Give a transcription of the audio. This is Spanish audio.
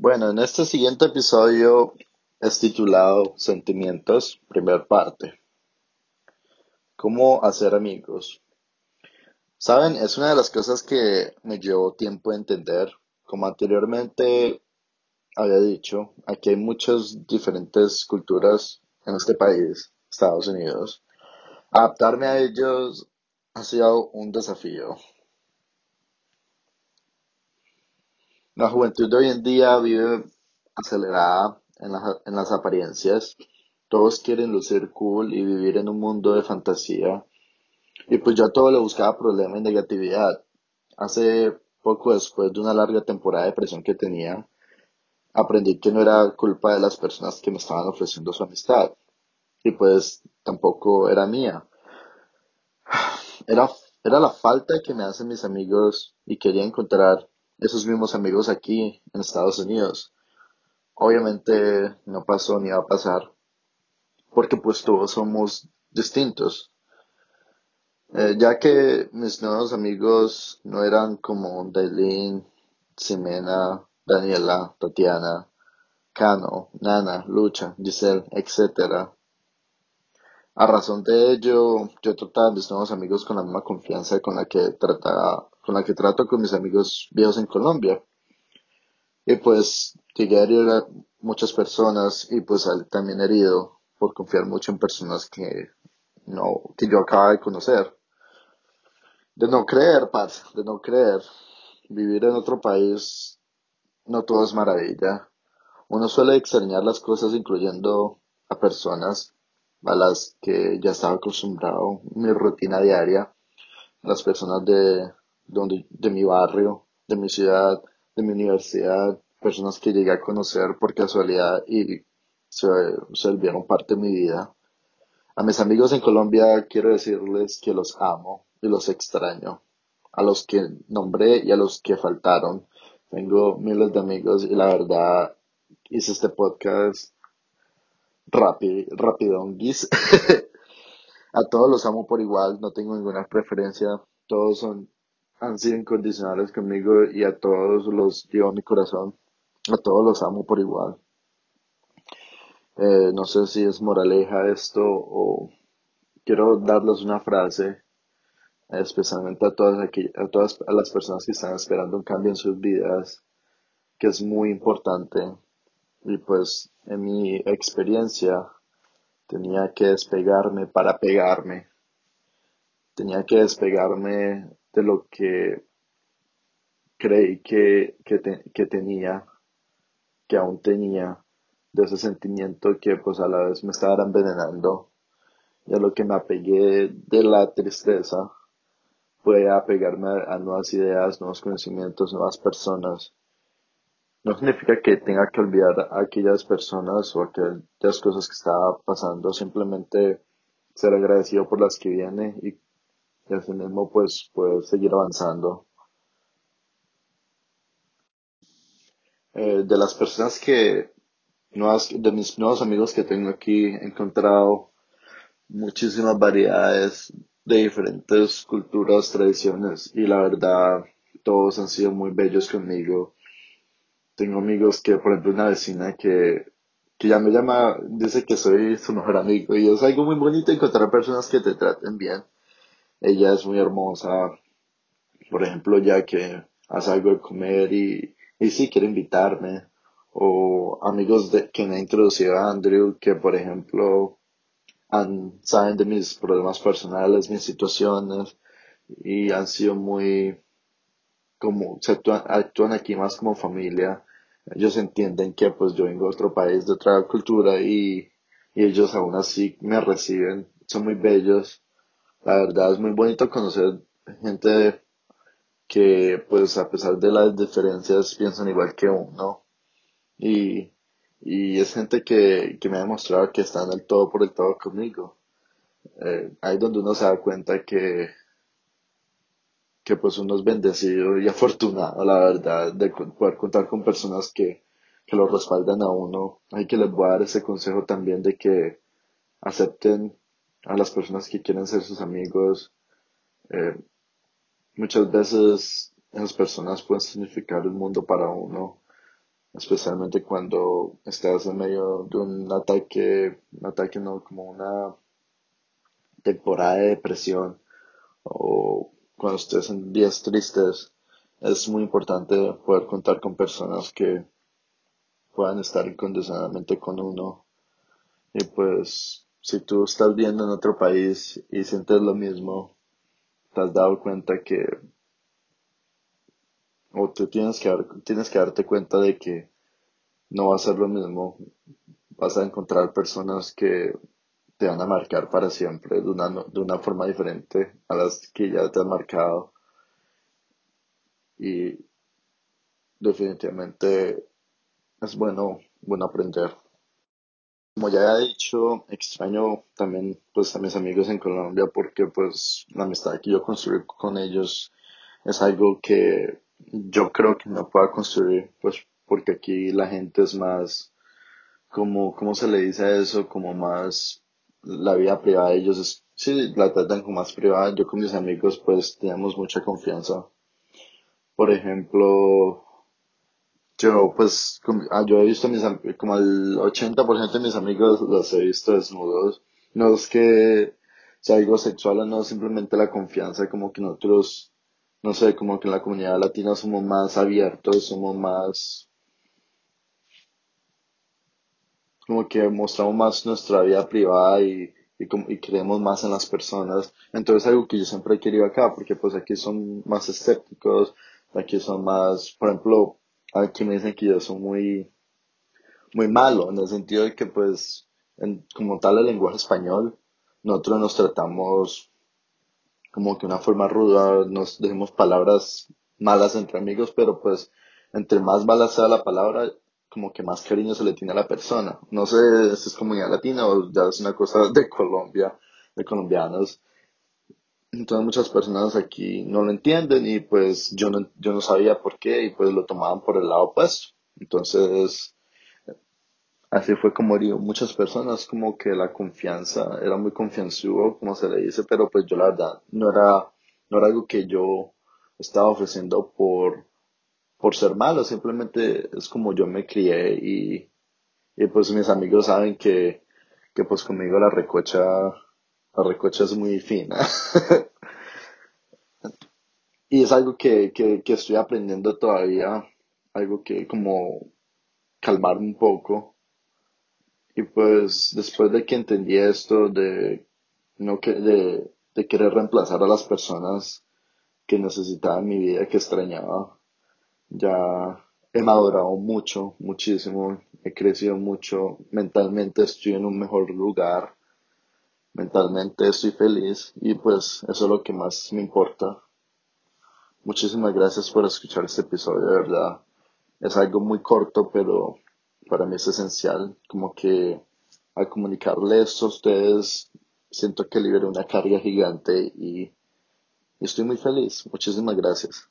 Bueno, en este siguiente episodio es titulado Sentimientos, primer parte. ¿Cómo hacer amigos? Saben, es una de las cosas que me llevó tiempo entender. Como anteriormente había dicho, aquí hay muchas diferentes culturas en este país, Estados Unidos. Adaptarme a ellos ha sido un desafío. La juventud de hoy en día vive acelerada en, las- en las apariencias. Todos quieren lucir cool y vivir en un mundo de fantasía. Y pues yo a todo le buscaba problema y negatividad. Hace poco después de una larga temporada de depresión que tenía, aprendí que no era culpa de las personas que me estaban ofreciendo su amistad. Y pues tampoco era mía. Era, era la falta que me hacen mis amigos y quería encontrar esos mismos amigos aquí en Estados Unidos. Obviamente no pasó ni va a pasar, porque pues todos somos distintos. Eh, ya que mis nuevos amigos no eran como Dailin, Ximena, Daniela, Tatiana, Cano, Nana, Lucha, Giselle, etcétera. A razón de ello, yo trataba a mis nuevos amigos con la misma confianza con la que trataba, con la que trato con mis amigos viejos en Colombia. Y pues llegué a herir a muchas personas y pues también herido por confiar mucho en personas que no, que yo acababa de conocer. De no creer, parce, de no creer. Vivir en otro país no todo es maravilla. Uno suele extrañar las cosas incluyendo a personas a las que ya estaba acostumbrado, mi rutina diaria, las personas de, donde, de mi barrio, de mi ciudad, de mi universidad, personas que llegué a conocer por casualidad y se, se volvieron parte de mi vida. A mis amigos en Colombia quiero decirles que los amo y los extraño. A los que nombré y a los que faltaron. Tengo miles de amigos y la verdad hice este podcast rápido, rapidonguis. A todos los amo por igual, no tengo ninguna preferencia. Todos son, han sido incondicionales conmigo y a todos los llevo mi corazón. A todos los amo por igual. Eh, no sé si es moraleja esto o quiero darles una frase especialmente a todas, aqu- a todas a las personas que están esperando un cambio en sus vidas, que es muy importante. Y pues en mi experiencia tenía que despegarme para pegarme, tenía que despegarme de lo que creí que, que, te- que tenía, que aún tenía, de ese sentimiento que pues a la vez me estaba envenenando, y a lo que me apegué de la tristeza fue apegarme a nuevas ideas, nuevos conocimientos, nuevas personas. No significa que tenga que olvidar a aquellas personas o aquellas cosas que estaba pasando, simplemente ser agradecido por las que viene y, y así mismo pues poder seguir avanzando. Eh, de las personas que, nuevas, de mis nuevos amigos que tengo aquí, he encontrado muchísimas variedades de diferentes culturas, tradiciones y la verdad todos han sido muy bellos conmigo. Tengo amigos que, por ejemplo, una vecina que, que ya me llama, dice que soy su mejor amigo y es algo muy bonito encontrar personas que te traten bien. Ella es muy hermosa, por ejemplo, ya que hace algo de comer y, y sí quiere invitarme. O amigos de, que me ha introducido a Andrew, que por ejemplo han, saben de mis problemas personales, mis situaciones y han sido muy como se actúan, actúan aquí más como familia. Ellos entienden que pues yo vengo de otro país, de otra cultura y, y ellos aún así me reciben. Son muy bellos. La verdad es muy bonito conocer gente que pues a pesar de las diferencias piensan igual que uno. Y, y es gente que, que me ha demostrado que están del todo por el todo conmigo. Eh, ahí donde uno se da cuenta que que pues uno es bendecido y afortunado, la verdad, de poder contar con personas que, que lo respaldan a uno. Hay que les voy a dar ese consejo también de que acepten a las personas que quieren ser sus amigos. Eh, muchas veces esas personas pueden significar el mundo para uno especialmente cuando estás en medio de un ataque, un ataque no, como una temporada de depresión o cuando estés en días tristes, es muy importante poder contar con personas que puedan estar incondicionalmente con uno. Y pues, si tú estás viendo en otro país y sientes lo mismo, te has dado cuenta que, o tú tienes que, tienes que darte cuenta de que no va a ser lo mismo. Vas a encontrar personas que te van a marcar para siempre de una, de una forma diferente a las que ya te han marcado. Y definitivamente es bueno, bueno aprender. Como ya he dicho, extraño también pues a mis amigos en Colombia porque pues la amistad que yo construí con ellos es algo que yo creo que no puedo construir pues porque aquí la gente es más como, ¿cómo se le dice eso? Como más la vida privada de ellos es, sí, la tratan como más privada. Yo con mis amigos pues tenemos mucha confianza. Por ejemplo, yo, pues, ah, yo he visto mis, am- como el 80% de mis amigos los he visto desnudos. No es que sea algo sexual o no, simplemente la confianza, como que nosotros, no sé, como que en la comunidad latina somos más abiertos, somos más, como que mostramos más nuestra vida privada y, y, y creemos más en las personas. Entonces, algo que yo siempre he querido acá, porque pues aquí son más escépticos, aquí son más, por ejemplo, aquí me dicen que yo soy muy muy malo, en el sentido de que, pues, en- como tal el lenguaje español, nosotros nos tratamos como que una forma ruda, nos decimos palabras malas entre amigos, pero pues, entre más mala sea la palabra, como que más cariño se le tiene a la persona. No sé si es comunidad latina o ya es una cosa de Colombia, de colombianos. Entonces muchas personas aquí no lo entienden y pues yo no, yo no sabía por qué y pues lo tomaban por el lado opuesto. Entonces, Así fue como digo, muchas personas como que la confianza, era muy confianzudo, como se le dice, pero pues yo la verdad no era, no era algo que yo estaba ofreciendo por, por ser malo, simplemente es como yo me crié y, y pues mis amigos saben que, que pues conmigo la recocha, recocha es muy fina. Y es algo que, que, que estoy aprendiendo todavía, algo que como calmarme un poco. Y pues después de que entendí esto de no que de, de querer reemplazar a las personas que necesitaba en mi vida, que extrañaba, ya he madurado mucho, muchísimo, he crecido mucho, mentalmente estoy en un mejor lugar, mentalmente estoy feliz y pues eso es lo que más me importa. Muchísimas gracias por escuchar este episodio, de verdad. Es algo muy corto, pero para mí es esencial, como que al comunicarle esto a ustedes, siento que liberé una carga gigante y, y estoy muy feliz. Muchísimas gracias.